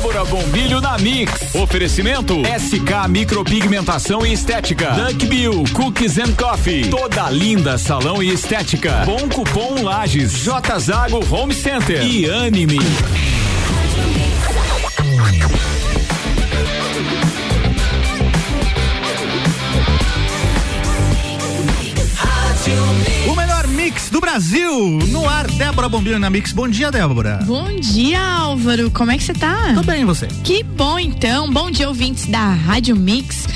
Débora Bombilho na Mix. Oferecimento SK Micropigmentação e Estética. Duck Bill Cookies and Coffee. Toda linda salão e estética. Bom cupom Lages. J Zago Home Center e Anime. Mix do Brasil. No ar, Débora Bombilho na Mix. Bom dia, Débora. Bom dia, Álvaro. Como é que você tá? Tô bem, você? Que bom, então. Bom dia, ouvintes da Rádio Mix.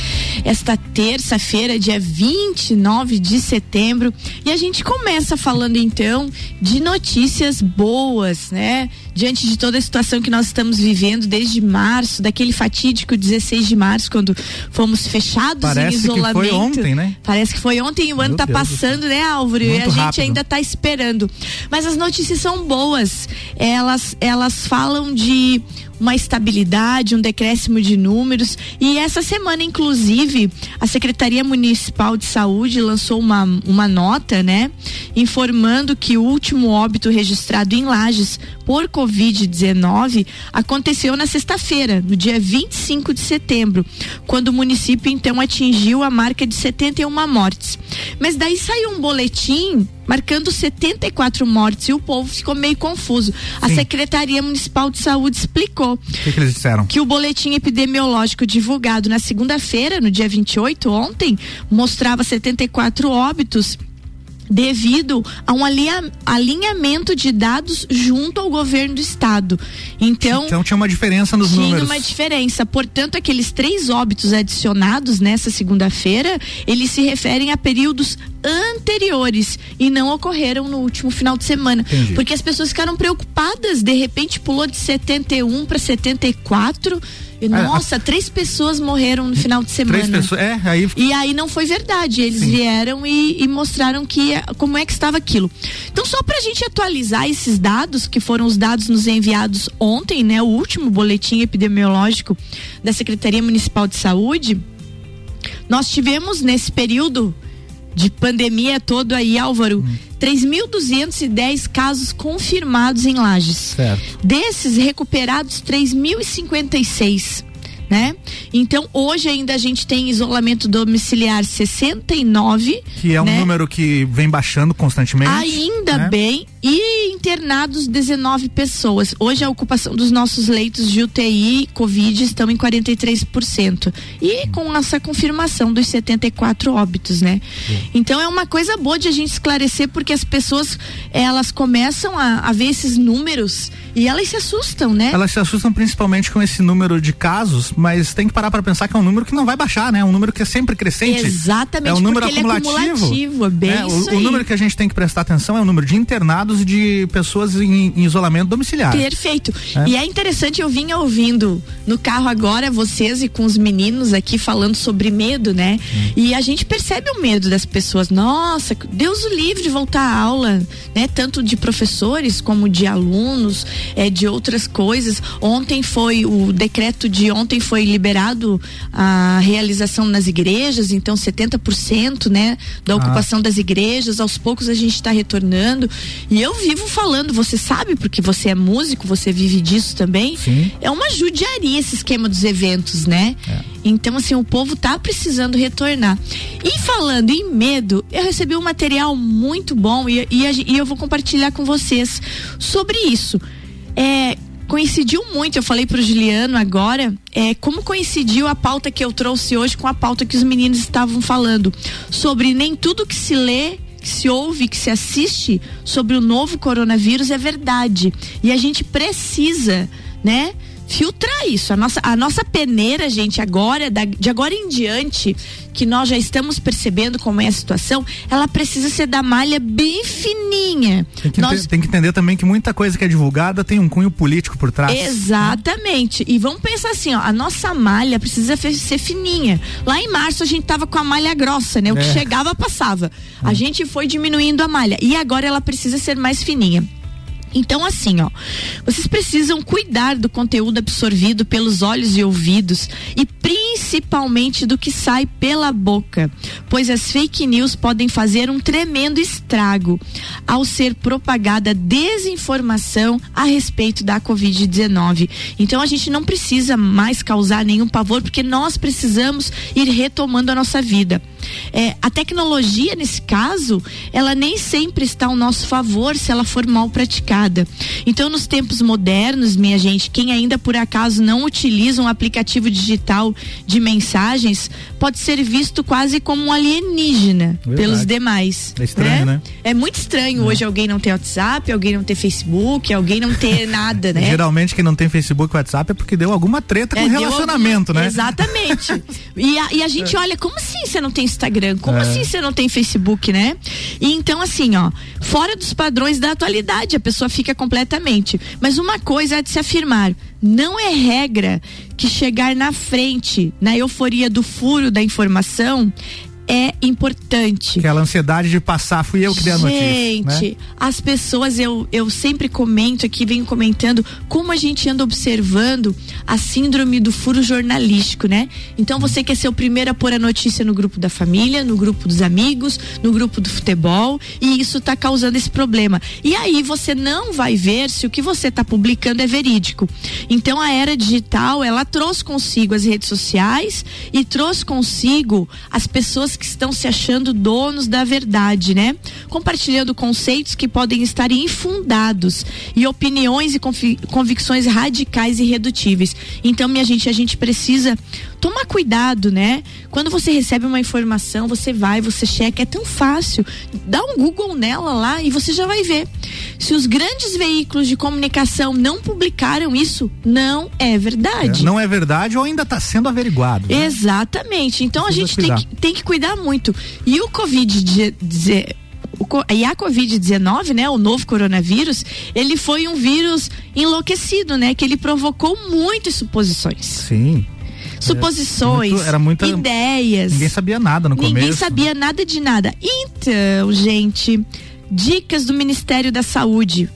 Esta terça-feira, dia 29 de setembro. E a gente começa falando, então, de notícias boas, né? Diante de toda a situação que nós estamos vivendo desde março, daquele fatídico 16 de março, quando fomos fechados Parece em isolamento. que foi ontem, né? Parece que foi ontem e o ano Meu tá Deus. passando, né, Álvaro? e Muito a gente rápido. ainda tá esperando. Mas as notícias são boas. Elas, elas falam de uma estabilidade, um decréscimo de números. E essa semana, inclusive, a Secretaria Municipal de Saúde lançou uma, uma nota, né? Informando que o último óbito registrado em Lages por Covid-19 aconteceu na sexta-feira, no dia 25 de setembro, quando o município então atingiu a marca de 71 mortes. Mas daí saiu um boletim marcando 74 mortes e o povo ficou meio confuso. A Sim. Secretaria Municipal de Saúde explicou O que, que eles disseram? que o boletim epidemiológico divulgado na segunda-feira, no dia 28, ontem, mostrava 74 óbitos devido a um alinha- alinhamento de dados junto ao governo do estado. Então, Então tinha uma diferença nos tinha números. uma diferença. Portanto, aqueles três óbitos adicionados nessa segunda-feira, eles se referem a períodos anteriores e não ocorreram no último final de semana. Entendi. Porque as pessoas ficaram preocupadas, de repente pulou de 71 para 74. Ah, nossa, três pessoas morreram no final de semana. Três pessoas. É, aí E aí não foi verdade. Eles Sim. vieram e, e mostraram que como é que estava aquilo. Então, só para a gente atualizar esses dados, que foram os dados nos enviados ontem, né? O último boletim epidemiológico da Secretaria Municipal de Saúde, nós tivemos nesse período de pandemia todo aí, Álvaro, 3.210 casos confirmados em Lages. Certo. Desses recuperados, 3.056. Né? Então, hoje ainda a gente tem isolamento domiciliar 69. Que é um né? número que vem baixando constantemente. Ainda né? bem. E internados 19 pessoas. Hoje a ocupação dos nossos leitos de UTI Covid estão em 43%. E com essa confirmação dos 74 óbitos, né? Então é uma coisa boa de a gente esclarecer porque as pessoas elas começam a, a ver esses números e elas se assustam, né? Elas se assustam principalmente com esse número de casos, mas tem que parar para pensar que é um número que não vai baixar, né? É um número que é sempre crescente. Exatamente, é um número porque ele é acumulativo. acumulativo, é bem É, o- isso o, aí. número que a gente tem que prestar atenção é o número de internados e de pessoas em, em isolamento domiciliar. Perfeito. É. E é interessante, eu vinha ouvindo no carro agora vocês e com os meninos aqui falando sobre medo, né? E a gente percebe o medo das pessoas. Nossa, Deus o livre de voltar à aula, né? Tanto de professores como de alunos, é, de outras coisas. Ontem foi, o decreto de ontem foi liberado a realização nas igrejas, então 70%, né? Da Ah. ocupação das igrejas, aos poucos a gente está retornando. E eu vivo falando, você sabe, porque você é músico, você vive disso também. Sim. É uma judiaria esse esquema dos eventos, né? É. Então, assim, o povo tá precisando retornar. E falando em medo, eu recebi um material muito bom e, e, e eu vou compartilhar com vocês sobre isso. É, coincidiu muito, eu falei pro Juliano agora, é, como coincidiu a pauta que eu trouxe hoje com a pauta que os meninos estavam falando. Sobre nem tudo que se lê que se ouve, que se assiste sobre o novo coronavírus é verdade. E a gente precisa, né? Filtrar isso. A nossa, a nossa peneira, gente, agora, da- de agora em diante, que nós já estamos percebendo como é a situação, ela precisa ser da malha bem fininha. Tem que, Nós- tem que entender também que muita coisa que é divulgada tem um cunho político por trás. Exatamente. E vamos pensar assim, ó, a nossa malha precisa ser fininha. Lá em março a gente tava com a malha grossa, né? O que É. chegava passava. A gente foi diminuindo a malha e agora ela precisa ser mais fininha. Então, assim, ó, vocês precisam cuidar do conteúdo absorvido pelos olhos e ouvidos e principalmente do que sai pela boca, pois as fake news podem fazer um tremendo estrago ao ser propagada desinformação a respeito da Covid-19. Então, a gente não precisa mais causar nenhum pavor, porque nós precisamos ir retomando a nossa vida. É, a tecnologia, nesse caso, ela nem sempre está ao nosso favor se ela for mal praticada. Então, nos tempos modernos, minha gente, quem ainda por acaso não utiliza um aplicativo digital de mensagens pode ser visto quase como um alienígena Verdade. pelos demais. É estranho, né? né? É muito estranho é. hoje alguém não ter WhatsApp, alguém não ter Facebook, alguém não ter nada, né? Geralmente quem não tem Facebook e WhatsApp é porque deu alguma treta com é, relacionamento, alguma... né? Exatamente. e, a, e a gente é. olha, como assim você não tem Instagram? Como é. assim você não tem Facebook, né? E então, assim, ó, fora dos padrões da atualidade, a pessoa fica completamente. Mas uma coisa é de se afirmar: não é regra que chegar na frente, na euforia do furo da informação, é importante. Aquela ansiedade de passar, fui eu que dei a notícia. Gente, né? as pessoas, eu, eu sempre comento aqui, venho comentando como a gente anda observando a síndrome do furo jornalístico, né? Então você quer ser o primeiro a pôr a notícia no grupo da família, no grupo dos amigos, no grupo do futebol, e isso está causando esse problema. E aí você não vai ver se o que você está publicando é verídico. Então a era digital, ela trouxe consigo as redes sociais e trouxe consigo as pessoas que estão se achando donos da verdade, né? Compartilhando conceitos que podem estar infundados e opiniões e convicções radicais e irredutíveis. Então, minha gente, a gente precisa tomar cuidado, né? Quando você recebe uma informação, você vai, você checa, é tão fácil. Dá um Google nela lá e você já vai ver. Se os grandes veículos de comunicação não publicaram isso, não é verdade. É, não é verdade ou ainda está sendo averiguado. Né? Exatamente. Então Precisa a gente tem que, tem que cuidar muito. E o Covid e a Covid-19, né, o novo coronavírus, ele foi um vírus enlouquecido, né, que ele provocou muitas suposições. Sim. Suposições, muito, era muita, ideias. Ninguém sabia nada no começo. Ninguém sabia nada de nada. Então, gente, dicas do Ministério da Saúde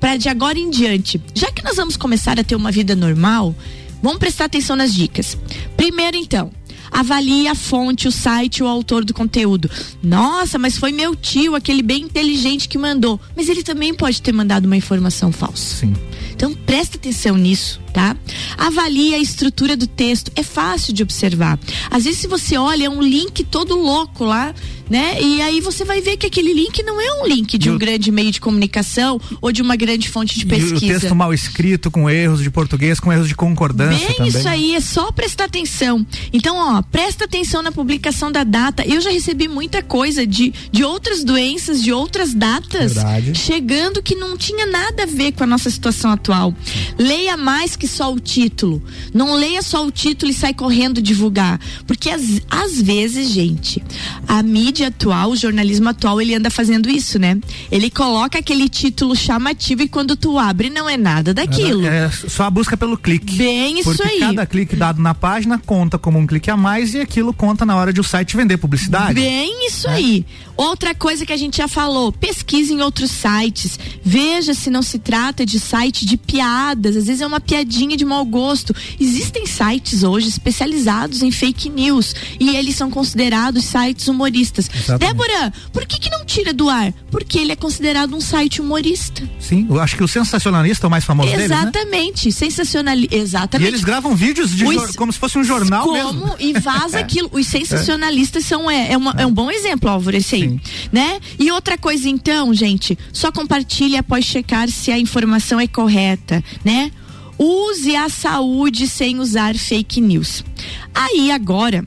para de agora em diante. Já que nós vamos começar a ter uma vida normal, vamos prestar atenção nas dicas. Primeiro, então, avalie a fonte, o site, o autor do conteúdo. Nossa, mas foi meu tio, aquele bem inteligente que mandou. Mas ele também pode ter mandado uma informação falsa. Sim. Então presta atenção nisso, tá? Avalie a estrutura do texto. É fácil de observar. Às vezes, se você olha, é um link todo louco lá né? E aí você vai ver que aquele link não é um link de um grande meio de comunicação ou de uma grande fonte de pesquisa. E o texto mal escrito, com erros de português, com erros de concordância Bem, também. isso aí, é só prestar atenção. Então, ó, presta atenção na publicação da data. Eu já recebi muita coisa de, de outras doenças, de outras datas, Verdade. chegando que não tinha nada a ver com a nossa situação atual. Leia mais que só o título. Não leia só o título e sai correndo divulgar. Porque às, às vezes, gente, a mídia atual, o jornalismo atual, ele anda fazendo isso, né? Ele coloca aquele título chamativo e quando tu abre não é nada daquilo. É, é só a busca pelo clique. Bem isso aí. cada clique dado na página conta como um clique a mais e aquilo conta na hora de o site vender publicidade. Bem isso é. aí. Outra coisa que a gente já falou, pesquise em outros sites. Veja se não se trata de site de piadas, às vezes é uma piadinha de mau gosto. Existem sites hoje especializados em fake news e eles são considerados sites humoristas. Exatamente. Débora, por que, que não tira do ar? Porque ele é considerado um site humorista. Sim, eu acho que o sensacionalista é o mais famoso Exatamente, deles, né? sensacionalista. Exatamente. E eles gravam vídeos de Os, como se fosse um jornal como, mesmo. E vaza aquilo. Os sensacionalistas são é, é, uma, é. um bom exemplo, Álvaro, esse aí. Né? E outra coisa então, gente, só compartilhe após checar se a informação é correta, né? Use a saúde sem usar fake news. Aí agora,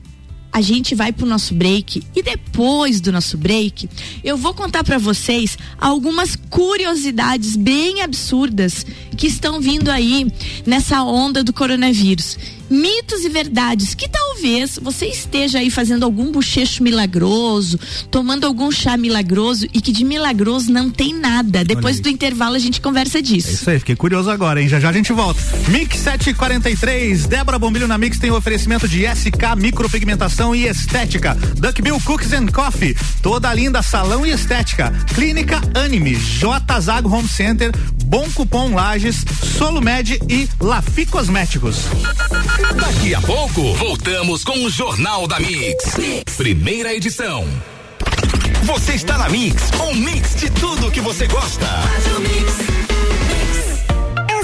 a gente vai pro nosso break e depois do nosso break, eu vou contar para vocês algumas curiosidades bem absurdas que estão vindo aí nessa onda do coronavírus mitos e verdades que talvez você esteja aí fazendo algum bochecho milagroso, tomando algum chá milagroso e que de milagroso não tem nada. Depois do intervalo a gente conversa disso. É isso aí, fiquei curioso agora, hein? Já já a gente volta. Mix 743, Débora Bombilho na Mix tem o oferecimento de SK Micropigmentação e Estética, Duck Bill Cookies and Coffee, toda linda salão e estética, Clínica Anime, J Zago Home Center, Bom Cupom Lages, Solumed e Lafi Cosméticos. Daqui a pouco, voltamos com o Jornal da mix. Primeira edição. Você está na Mix, um mix de tudo que você gosta.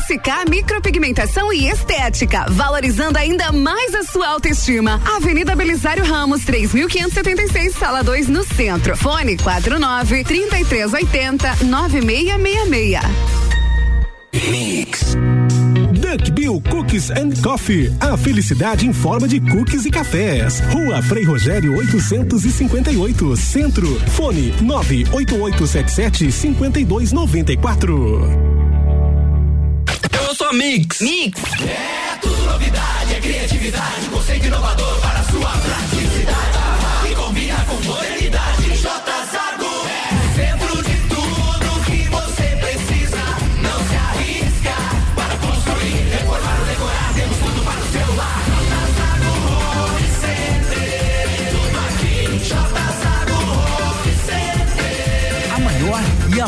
SK Micropigmentação e Estética, valorizando ainda mais a sua autoestima. Avenida Belisário Ramos, 3576, sala 2, no centro. Fone 49 3380 9666. Mix. Duck Bill Cookies and Coffee. A felicidade em forma de cookies e cafés. Rua Frei Rogério 858, Centro. Fone 98877 5294. Eu sou a Mix. Mix. É tudo novidade, é criatividade, conceito inovador para sua praticidade.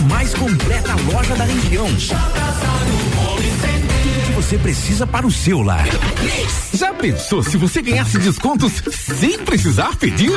Mais completa loja da região. Tudo que você precisa para o seu lar. Já pensou se você ganhasse descontos sem precisar pedir?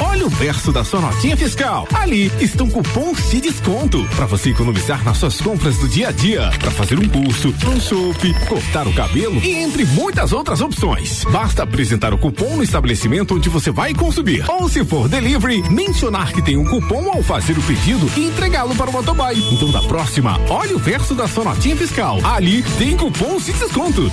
Olha o verso da sua notinha fiscal. Ali estão cupons de desconto para você economizar nas suas compras do dia a dia, para fazer um curso, um chopp, cortar o cabelo e entre muitas outras opções. Basta apresentar o cupom no estabelecimento onde você vai consumir. Ou se for delivery, mencionar que tem um cupom ao fazer o pedido e entregá-lo para o motoboy. Então da próxima, olha o verso da sua notinha fiscal. Ali tem cupons de desconto.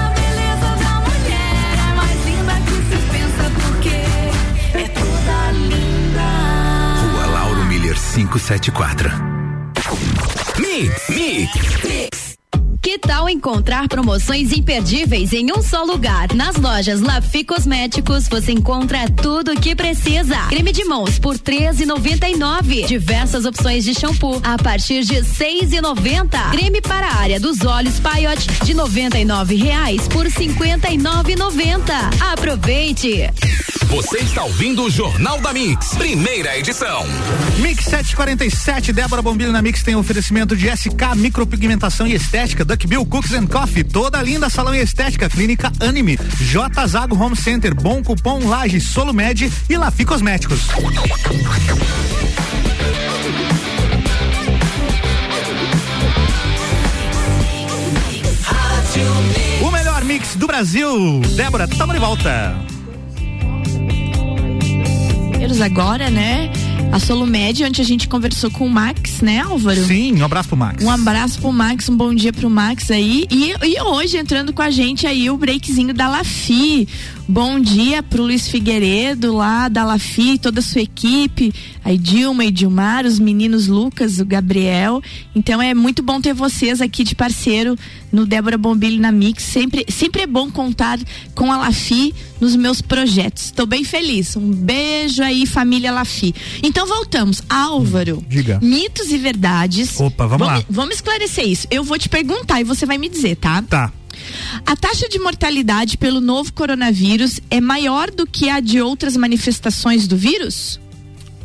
574. Mix, mix. Que tal encontrar promoções imperdíveis em um só lugar? Nas lojas Lafi Cosméticos você encontra tudo o que precisa. Creme de mãos por treze noventa e nove. Diversas opções de shampoo a partir de seis e noventa. Creme para a área dos olhos Paiote de noventa e nove reais por cinquenta e nove noventa. Aproveite! Você está ouvindo o Jornal da Mix, primeira edição. Mix 747, Débora Bombilho na Mix tem oferecimento de SK Micropigmentação e Estética, Duck Bill Cooks and Coffee, toda linda salão e estética, Clínica Anime, J Zago Home Center, Bom Cupom Laje, Solumed e Lafi Cosméticos. O melhor mix do Brasil. Débora, tamo de volta. Agora, né? A Solumed, onde a gente conversou com o Max, né, Álvaro? Sim, um abraço pro Max. Um abraço pro Max, um bom dia pro Max aí. E, e hoje, entrando com a gente aí, o breakzinho da Lafi. Bom dia pro Luiz Figueiredo lá da Lafi, toda a sua equipe, a Dilma e Dilmar, os meninos Lucas, o Gabriel. Então é muito bom ter vocês aqui de parceiro no Débora Bombilho na Mix. Sempre, sempre é bom contar com a Lafi nos meus projetos. Estou bem feliz. Um beijo aí, família Lafi. Então voltamos. Álvaro, Diga. mitos e verdades. Opa, vamos lá. Vamos esclarecer isso. Eu vou te perguntar e você vai me dizer, tá? Tá. A taxa de mortalidade pelo novo coronavírus é maior do que a de outras manifestações do vírus?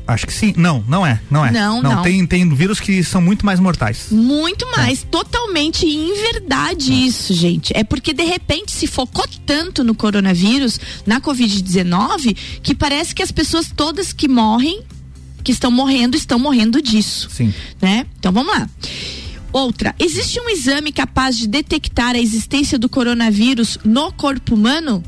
Acho que sim. Não, não é. Não é. Não, não. Tem, tem vírus que são muito mais mortais. Muito mais. Totalmente inverdade isso, gente. É porque, de repente, se focou tanto no coronavírus, na Covid-19, que parece que as pessoas todas que morrem, que estão morrendo, estão morrendo disso. Sim. Né? Então vamos lá. Outra, existe um exame capaz de detectar a existência do coronavírus no corpo humano?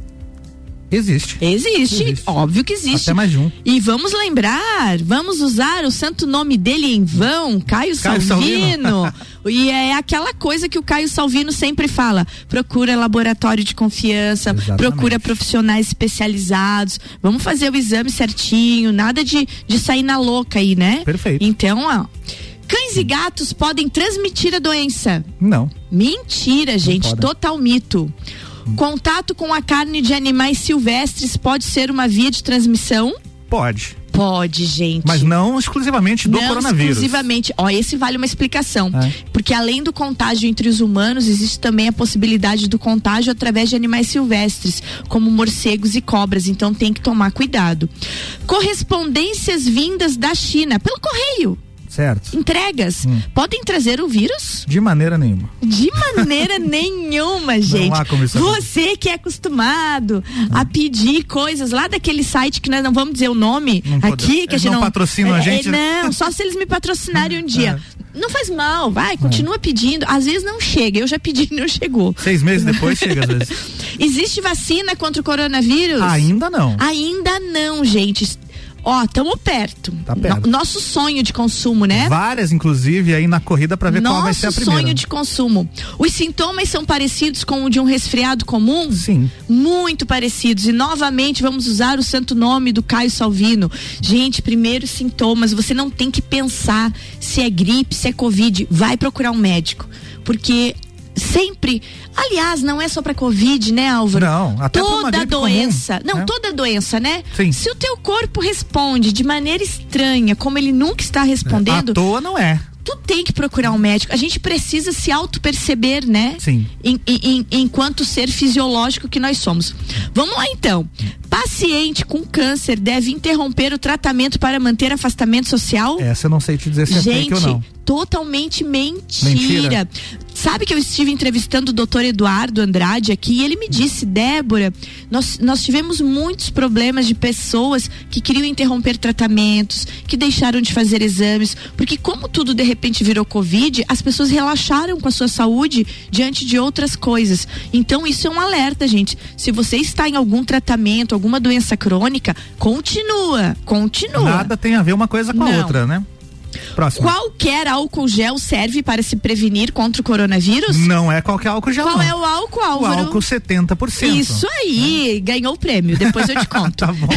Existe. Existe, óbvio que existe. Até mais um. E vamos lembrar, vamos usar o santo nome dele em vão, Caio, Caio Salvino. e é aquela coisa que o Caio Salvino sempre fala: procura laboratório de confiança, procura profissionais especializados. Vamos fazer o exame certinho, nada de, de sair na louca aí, né? Perfeito. Então, ó. Cães e gatos podem transmitir a doença. Não. Mentira, gente, total mito. Contato com a carne de animais silvestres pode ser uma via de transmissão? Pode. Pode, gente. Mas não exclusivamente do Não coronavírus. exclusivamente. Ó, esse vale uma explicação. É. Porque além do contágio entre os humanos, existe também a possibilidade do contágio através de animais silvestres, como morcegos e cobras. Então tem que tomar cuidado. Correspondências vindas da China pelo correio. Certo. Entregas Hum. podem trazer o vírus? De maneira nenhuma. De maneira nenhuma, gente. há como isso Você que é acostumado a pedir coisas lá daquele site que nós não vamos dizer o nome Não aqui, que a eles gente não não patrocinam a É, gente, é, né? Não, só se eles me patrocinarem um dia. É. Não faz mal, vai, continua pedindo. Às vezes não chega. Eu já pedi e não chegou. Seis meses depois chega às vezes. Existe vacina contra o coronavírus? Ainda não. Ainda não, gente. Ó, tamo perto. Tá perto. No- nosso sonho de consumo, né? Várias, inclusive, aí na corrida pra ver qual vai ser a Nosso primeira. sonho de consumo. Os sintomas são parecidos com o de um resfriado comum? Sim. Muito parecidos. E novamente vamos usar o santo nome do Caio Salvino. Gente, primeiros sintomas, você não tem que pensar se é gripe, se é covid. Vai procurar um médico. Porque sempre. Aliás, não é só pra Covid, né, Álvaro? Não, até toda doença. comum, não, né? toda doença, né? Sim. Se o teu corpo responde de maneira estranha, como ele nunca está respondendo, À toa não é. tu tem que procurar um médico. A gente precisa se auto-perceber, né? Sim. Em- em- enquanto ser fisiológico que nós somos. Vamos lá então. Paciente com câncer deve interromper o tratamento para manter afastamento social? Essa eu não sei te dizer se é fake Gente, ou não. totalmente mentira. Mentira. Sabe que eu estive entrevistando o doutor Eduardo Andrade aqui e ele me disse, Débora, nós, nós tivemos muitos problemas de pessoas que queriam interromper tratamentos, que deixaram de fazer exames, porque como tudo de repente virou Covid, as pessoas relaxaram com a sua saúde diante de outras coisas. Então isso é um alerta, gente. Se você está em algum tratamento, alguma doença crônica, continua, continua. Nada tem a ver uma coisa com a Não. outra, né? Próximo. Qualquer álcool gel serve para se prevenir contra o coronavírus? Não é qualquer álcool gel. Qual não. é o álcool, O Álvaro? álcool 70%. Isso aí, ganhou o prêmio. Depois eu te conto. tá bom.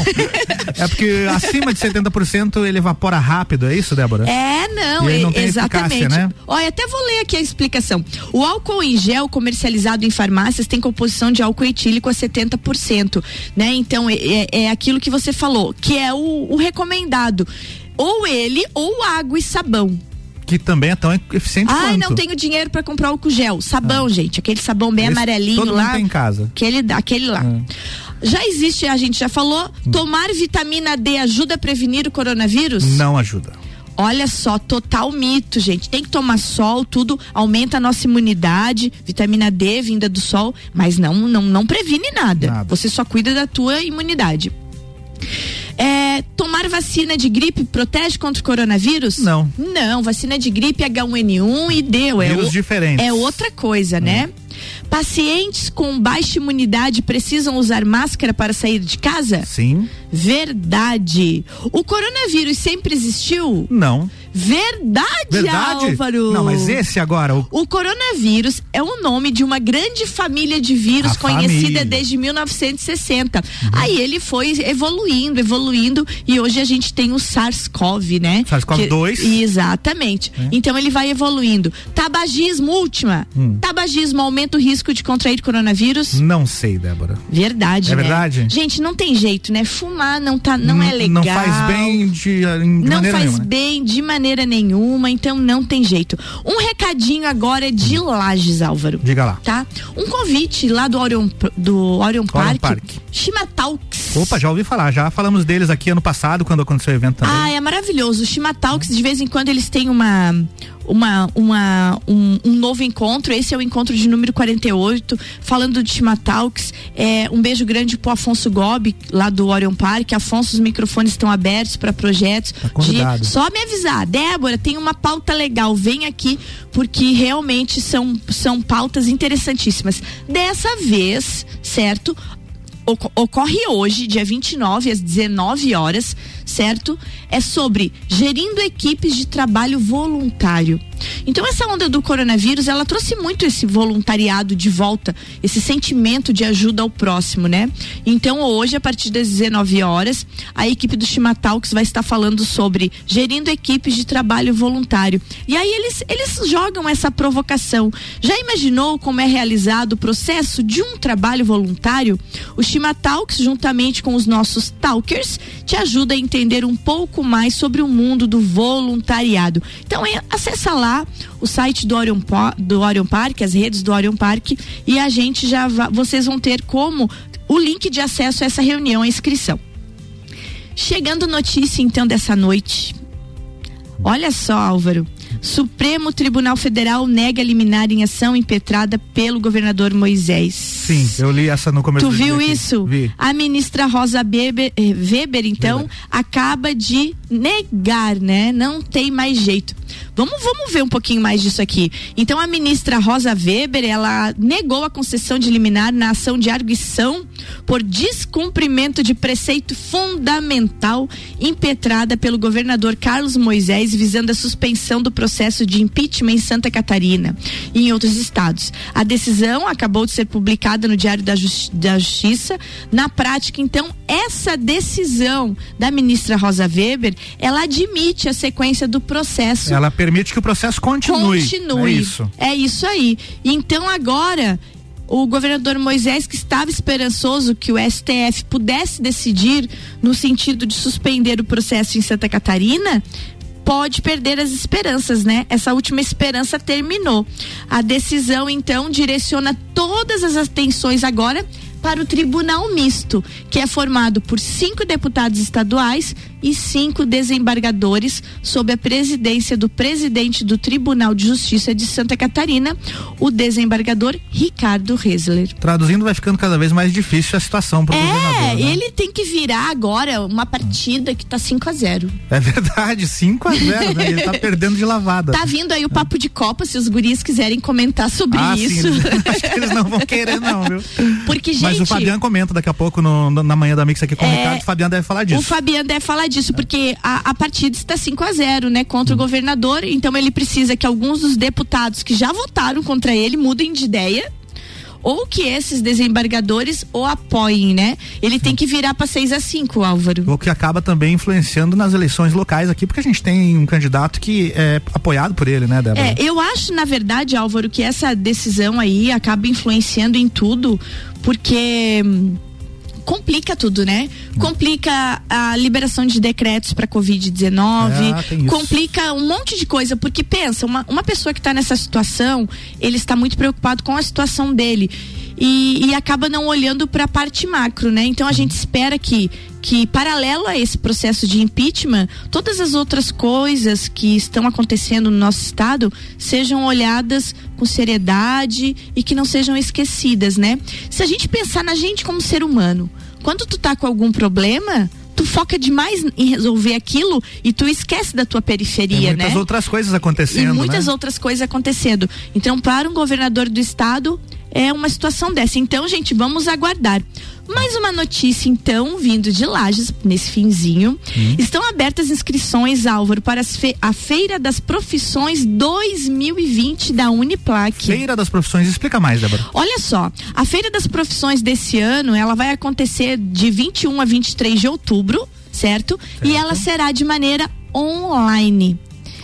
É porque acima de 70% ele evapora rápido, é isso, Débora? É, não, E é- não tem exatamente. né? Olha, até vou ler aqui a explicação. O álcool em gel comercializado em farmácias tem composição de álcool etílico a 70%, né? Então é, é- é aquilo que você falou, que é o, o recomendado. Ou ele ou água e sabão. Que também é tão eficiente Ai, quanto. não tenho dinheiro para comprar álcool gel. Sabão, gente, aquele sabão bem Esse amarelinho todo mundo lá. tem em casa. Aquele, aquele lá. Já existe, a gente já falou, tomar vitamina D ajuda a prevenir o coronavírus? Não ajuda. Olha só, total mito, gente. Tem que tomar sol, tudo aumenta a nossa imunidade, vitamina D vinda do sol, mas não não, não previne nada. Você só cuida da tua imunidade. É, tomar vacina de gripe protege contra o coronavírus? Não. Não, vacina de gripe H1N1 e deu. É, Vírus o- diferentes. é outra coisa, né? Pacientes com baixa imunidade precisam usar máscara para sair de casa? Sim. Verdade. O coronavírus sempre existiu? Não. Verdade, Verdade? Álvaro. Não, mas esse agora, o O coronavírus é o nome de uma grande família de vírus A conhecida família. Uhum. desde 1960. Aí ele foi evoluindo, evoluindo e hoje a gente tem o SARS-CoV, né? SARS-CoV-2. Que- Exatamente. É. Então ele vai evoluindo. Tabagismo, última. Hum. Tabagismo aumenta o risco de contrair coronavírus? Não sei, Débora. Verdade, É né? verdade? Gente, não tem jeito, né? Fumar não tá, não é N- legal. Não faz bem de, de não maneira faz nenhuma. né? bem de maneira nenhuma, então não tem jeito. Um recadinho agora de Lages, Álvaro. Diga lá. Tá? Um convite lá do Orion, do Orion Park, Park. Chima Talks. Opa, já ouvi falar, já falamos deles aqui ano passado, quando aconteceu o evento também. Ah, é maravilhoso. Os Chimatalks, de vez em quando, eles têm uma. Uma, uma, um, um novo encontro, esse é o encontro de número 48, falando de Chimatalks. É, um beijo grande pro Afonso Gobi, lá do Orion Park. Afonso, os microfones estão abertos para projetos. Tá de, só me avisar, Débora, tem uma pauta legal, vem aqui, porque realmente são, são pautas interessantíssimas. Dessa vez, certo? Oco- Ocorre hoje, dia 29, às 19 horas, certo? É sobre gerindo equipes de trabalho voluntário. Então, essa onda do coronavírus, ela trouxe muito esse voluntariado de volta, esse sentimento de ajuda ao próximo, né? Então, hoje, a partir das 19 horas, a equipe do Chimatalks vai estar falando sobre gerindo equipes de trabalho voluntário. E aí, eles, eles jogam essa provocação. Já imaginou como é realizado o processo de um trabalho voluntário? O Chimatalks, juntamente com os nossos talkers, te ajuda a entender um pouco mais sobre o mundo do voluntariado. Então, é, acessa lá o site do Orion, do Orion Park, as redes do Orion Park, e a gente já va- vocês vão ter como o link de acesso a essa reunião, a inscrição. Chegando notícia então dessa noite. Olha só, Álvaro. Supremo Tribunal Federal nega liminar em ação impetrada pelo governador Moisés. Sim, eu li essa no começo Tu viu aqui. isso? Vi. A ministra Rosa Weber, eh, Weber então, acaba de negar, né? Não tem mais jeito. Vamos, vamos ver um pouquinho mais disso aqui. Então, a ministra Rosa Weber, ela negou a concessão de liminar na ação de arguição por descumprimento de preceito fundamental impetrada pelo governador Carlos Moisés, visando a suspensão do processo de impeachment em Santa Catarina e em outros estados. A decisão acabou de ser publicada no Diário da, Jus- da Justiça. Na prática, então, essa decisão da ministra Rosa Weber, ela admite a sequência do processo Ela permite que o processo continue. Continue. É isso. É isso aí. Então agora o governador Moisés, que estava esperançoso que o STF pudesse decidir no sentido de suspender o processo em Santa Catarina, pode perder as esperanças, né? Essa última esperança terminou. A decisão, então, direciona todas as atenções agora para o Tribunal Misto, que é formado por cinco deputados estaduais e cinco desembargadores, sob a presidência do presidente do Tribunal de Justiça de Santa Catarina, o desembargador Ricardo Resler. Traduzindo, vai ficando cada vez mais difícil a situação para o É, governador. né? ele tem que virar agora uma partida que tá 5 a 0 É verdade, 5 a 0 né? Ele tá perdendo de lavada. Tá vindo aí o papo de Copa, se os guris quiserem comentar sobre ah, isso. sim. Acho que eles não vão querer, não, viu? Porque, gente. Mas o Fabiano comenta daqui a pouco no- na manhã da Mix aqui com o É, Ricardo. O Fabiano deve falar disso. O Fabiano deve falar disso, porque a, a partida está 5 a 0 né, contra o governador. Então ele precisa que alguns dos deputados que já votaram contra ele mudem de ideia. Ou que esses desembargadores o apoiem, né? Ele tem que virar para 6 a 5 Álvaro. O que acaba também influenciando nas eleições locais aqui, porque a gente tem um candidato que é apoiado por ele, né, Débora? É, eu acho, na verdade, Álvaro, que essa decisão aí acaba influenciando em tudo, porque hum, complica tudo, né? Complica a liberação de decretos para Covid-19, Ah, complica um monte de coisa, porque pensa, uma, uma pessoa que está nessa situação, ele está muito preocupado com a situação dele. E, e acaba não olhando para a parte macro, né? Então a gente espera que, que, paralelo a esse processo de impeachment, todas as outras coisas que estão acontecendo no nosso estado sejam olhadas com seriedade e que não sejam esquecidas, né? Se a gente pensar na gente como ser humano, quando tu tá com algum problema, tu foca demais em resolver aquilo e tu esquece da tua Tem periferia, muitas né? outras coisas e acontecendo, muitas né? outras coisas acontecendo. Então, para um governador do estado, é uma situação dessa. Então, gente, vamos aguardar. Mais uma notícia, então, vindo de Lages, nesse finzinho. Estão abertas inscrições, Álvaro, para fe- a Feira das Profissões 2020 da Uniplac. Feira das Profissões, explica mais, Débora. Olha só, a Feira das Profissões desse ano, ela vai acontecer de 21 a 23 de outubro, certo? E ela será de maneira online.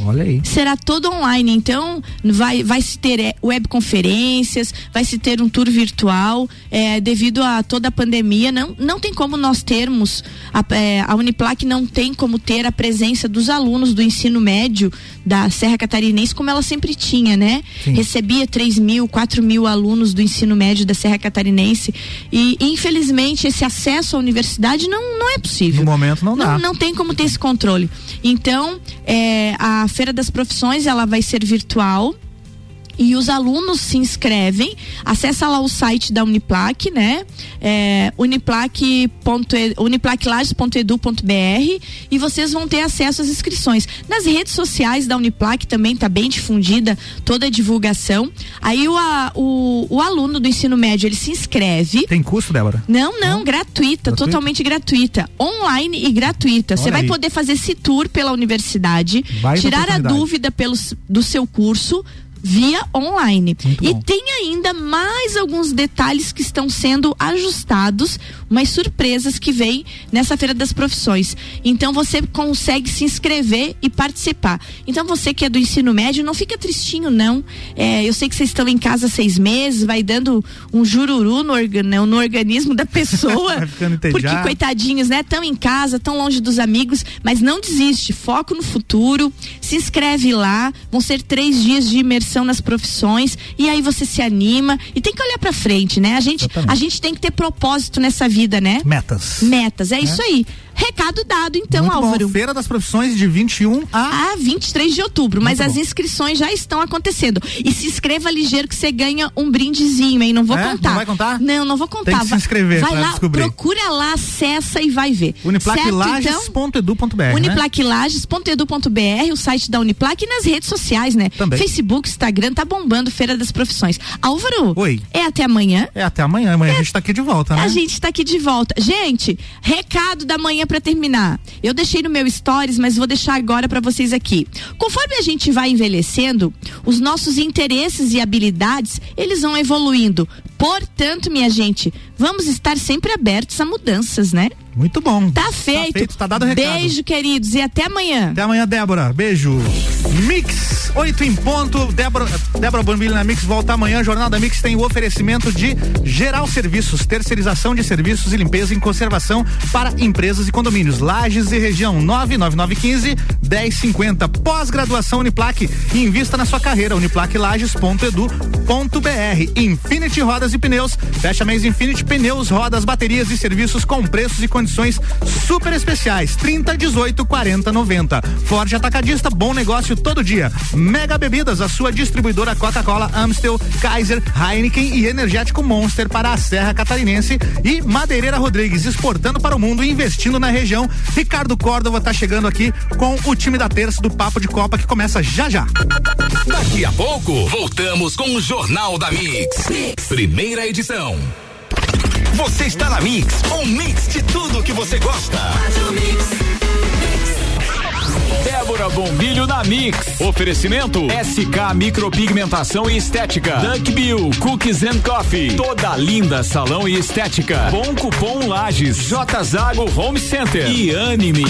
Olha aí. Será todo online, então vai, vai se ter é, webconferências, vai se ter um tour virtual, é, devido a toda a pandemia, não, não tem como nós termos, a, é, a Uniplac não tem como ter a presença dos alunos do ensino médio da Serra Catarinense como ela sempre tinha, né? Sim. Recebia 3 mil, 4 mil alunos do ensino médio da Serra Catarinense e infelizmente esse acesso à universidade não, não é possível. No momento não dá. Não, não tem como ter esse controle. Então, é, a Feira das Profissões ela vai ser virtual. E os alunos se inscrevem, acessa lá o site da Uniplac, né? É, uniplac.e- uniplaclages.edu.br e vocês vão ter acesso às inscrições. Nas redes sociais da Uniplac também está bem difundida toda a divulgação. Aí o, a- o, o aluno do ensino médio ele se inscreve. Tem custo, Débora? Não, não, gratuita, Gratuita? totalmente gratuita. Online e gratuita. Você vai aí. poder fazer esse tour pela universidade, Baita tirar a dúvida pelos, do seu curso via online. Muito E bom. tem ainda mais alguns detalhes que estão sendo ajustados, umas surpresas que vem nessa Feira das Profissões. Então você consegue se inscrever e participar. Então você que é do ensino médio, não fica tristinho, não. É, eu sei que vocês estão em casa seis meses, vai dando um jururu no, orga- no organismo da pessoa. Vai ficando porque, coitadinhos, né? Estão em casa, tão longe dos amigos, mas não desiste, foco no futuro, se inscreve lá, vão ser três dias de imersão nas profissões e aí você se anima e tem que olhar pra frente, né? A gente, Exatamente. a gente tem que ter propósito nessa vida, né? Metas. Metas, é, isso aí. Recado dado, então, Muito Álvaro. bom. Feira das Profissões de 21 a. A 23 de outubro, mas Muito as bom. inscrições já estão acontecendo. E se inscreva ligeiro que você ganha um brindezinho, hein? Não vou É? contar. Não vai contar? Não, não vou contar. Tem que se Vai- inscrever Vai lá, descobrir. procura lá, acessa e vai ver. Certo, então? Né? Uniplaclages.edu.br, o site da Uniplac e nas redes sociais, né? Também. Facebook, Instagram, tá bombando Feira das Profissões. Álvaro, Oi. é até amanhã. É até amanhã. Amanhã a gente tá aqui de volta, né? A gente tá aqui de volta. Gente, recado da manhã pra terminar. Eu deixei no meu stories, mas vou deixar agora pra vocês aqui. Conforme a gente vai envelhecendo, os nossos interesses e habilidades, eles vão evoluindo. Portanto, minha gente, vamos estar sempre abertos a mudanças, né? Muito bom. Tá feito. Tá feito, tá dado o recado. Beijo, queridos, e até amanhã. Até amanhã, Débora. Beijo. Mix, 8 em ponto. Débora, Débora Bambili na Mix volta amanhã. Jornal da Mix tem o oferecimento de Geral Serviços, terceirização de serviços e limpeza em conservação para empresas e condomínios. Lages e região 99915 1050. Pós-graduação Uniplaque. Invista na sua carreira. Uniplaquelages.edu.br. Infinity Rodas e Pneus. Fecha mês Infinity Pneus, rodas, baterias e serviços com preços e condições super especiais. 30, 18, 40, 90. Forte Atacadista, bom negócio todo dia. Mega Bebidas, a sua distribuidora Coca-Cola, Amstel, Kaiser, Heineken e Energético Monster para a Serra Catarinense. E Madeireira Rodrigues, exportando para o mundo e investindo na região. Ricardo Córdova está chegando aqui com o time da terça do Papo de Copa que começa já já. Daqui a pouco, voltamos com o Jornal da Mix. Primeira edição. Você está na Mix, um mix de tudo que você gosta. Débora Bombilho na Mix. Oferecimento SK Micropigmentação e Estética. Duck Bill Cookies and Coffee. Toda linda salão e estética. Bom cupom Lages. J Zago Home Center. E Anime.